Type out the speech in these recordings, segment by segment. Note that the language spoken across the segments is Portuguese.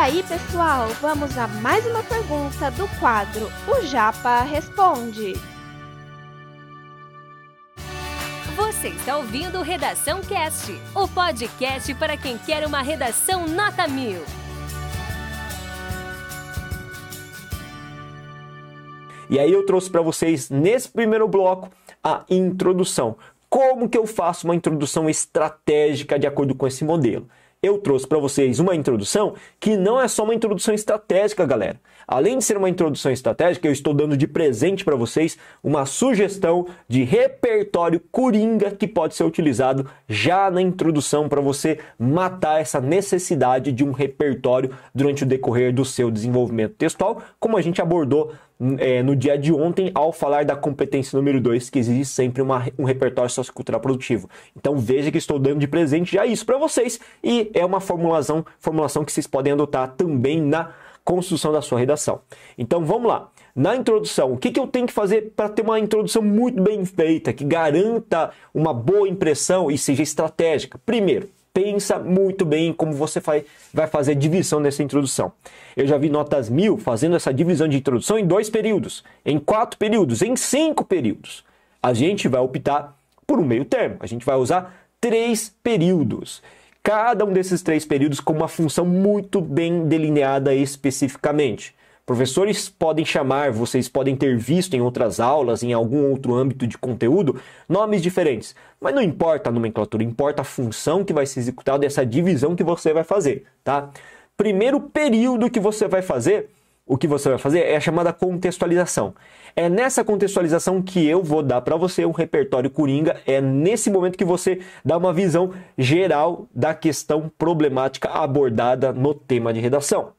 aí, pessoal, vamos a mais uma pergunta do quadro O Japa Responde. Você está ouvindo Redação Cast, o podcast para quem quer uma redação nota mil. E aí eu trouxe para vocês nesse primeiro bloco a introdução. Como que eu faço uma introdução estratégica de acordo com esse modelo? Eu trouxe para vocês uma introdução que não é só uma introdução estratégica, galera. Além de ser uma introdução estratégica, eu estou dando de presente para vocês uma sugestão de repertório coringa que pode ser utilizado já na introdução para você matar essa necessidade de um repertório durante o decorrer do seu desenvolvimento textual, como a gente abordou é, no dia de ontem ao falar da competência número 2, que existe sempre uma, um repertório sociocultural produtivo. Então veja que estou dando de presente já isso para vocês e é uma formulação, formulação que vocês podem adotar também na construção da sua redação. Então vamos lá. Na introdução, o que, que eu tenho que fazer para ter uma introdução muito bem feita, que garanta uma boa impressão e seja estratégica? Primeiro, pensa muito bem como você vai, vai fazer a divisão dessa introdução. Eu já vi notas mil fazendo essa divisão de introdução em dois períodos, em quatro períodos, em cinco períodos. A gente vai optar por um meio termo. A gente vai usar três períodos. Cada um desses três períodos com uma função muito bem delineada especificamente. Professores podem chamar, vocês podem ter visto em outras aulas, em algum outro âmbito de conteúdo, nomes diferentes. Mas não importa a nomenclatura, importa a função que vai ser executada, essa divisão que você vai fazer, tá? Primeiro período que você vai fazer, o que você vai fazer é a chamada contextualização. É nessa contextualização que eu vou dar para você um repertório coringa, é nesse momento que você dá uma visão geral da questão problemática abordada no tema de redação.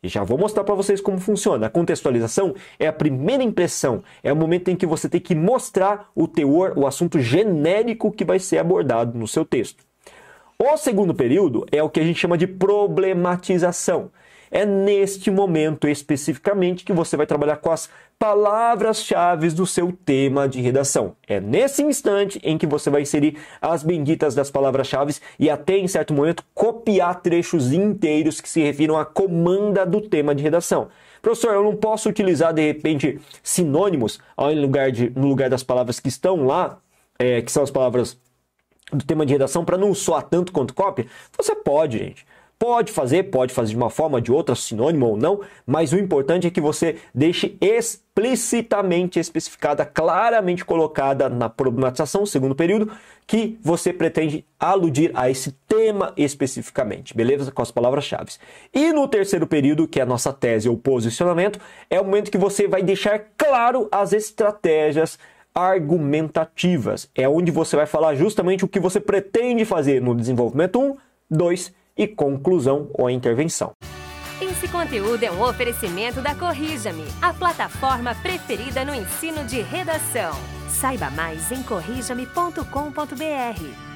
E já vou mostrar para vocês como funciona. A contextualização é a primeira impressão, é o momento em que você tem que mostrar o teor, o assunto genérico que vai ser abordado no seu texto. O segundo período é o que a gente chama de problematização. É neste momento especificamente que você vai trabalhar com as palavras-chave do seu tema de redação. É nesse instante em que você vai inserir as benditas das palavras-chave e até em certo momento copiar trechos inteiros que se refiram à comanda do tema de redação. Professor, eu não posso utilizar de repente sinônimos ao lugar de, no lugar das palavras que estão lá, é, que são as palavras do tema de redação, para não soar tanto quanto cópia? Você pode, gente. Pode fazer, pode fazer de uma forma, de outra, sinônimo ou não, mas o importante é que você deixe explicitamente especificada, claramente colocada na problematização, segundo período, que você pretende aludir a esse tema especificamente, beleza? Com as palavras-chave. E no terceiro período, que é a nossa tese ou posicionamento, é o momento que você vai deixar claro as estratégias argumentativas. É onde você vai falar justamente o que você pretende fazer no desenvolvimento 1, 2 e conclusão ou intervenção. Esse conteúdo é um oferecimento da Corrija-me, a plataforma preferida no ensino de redação. Saiba mais em corrijame.com.br.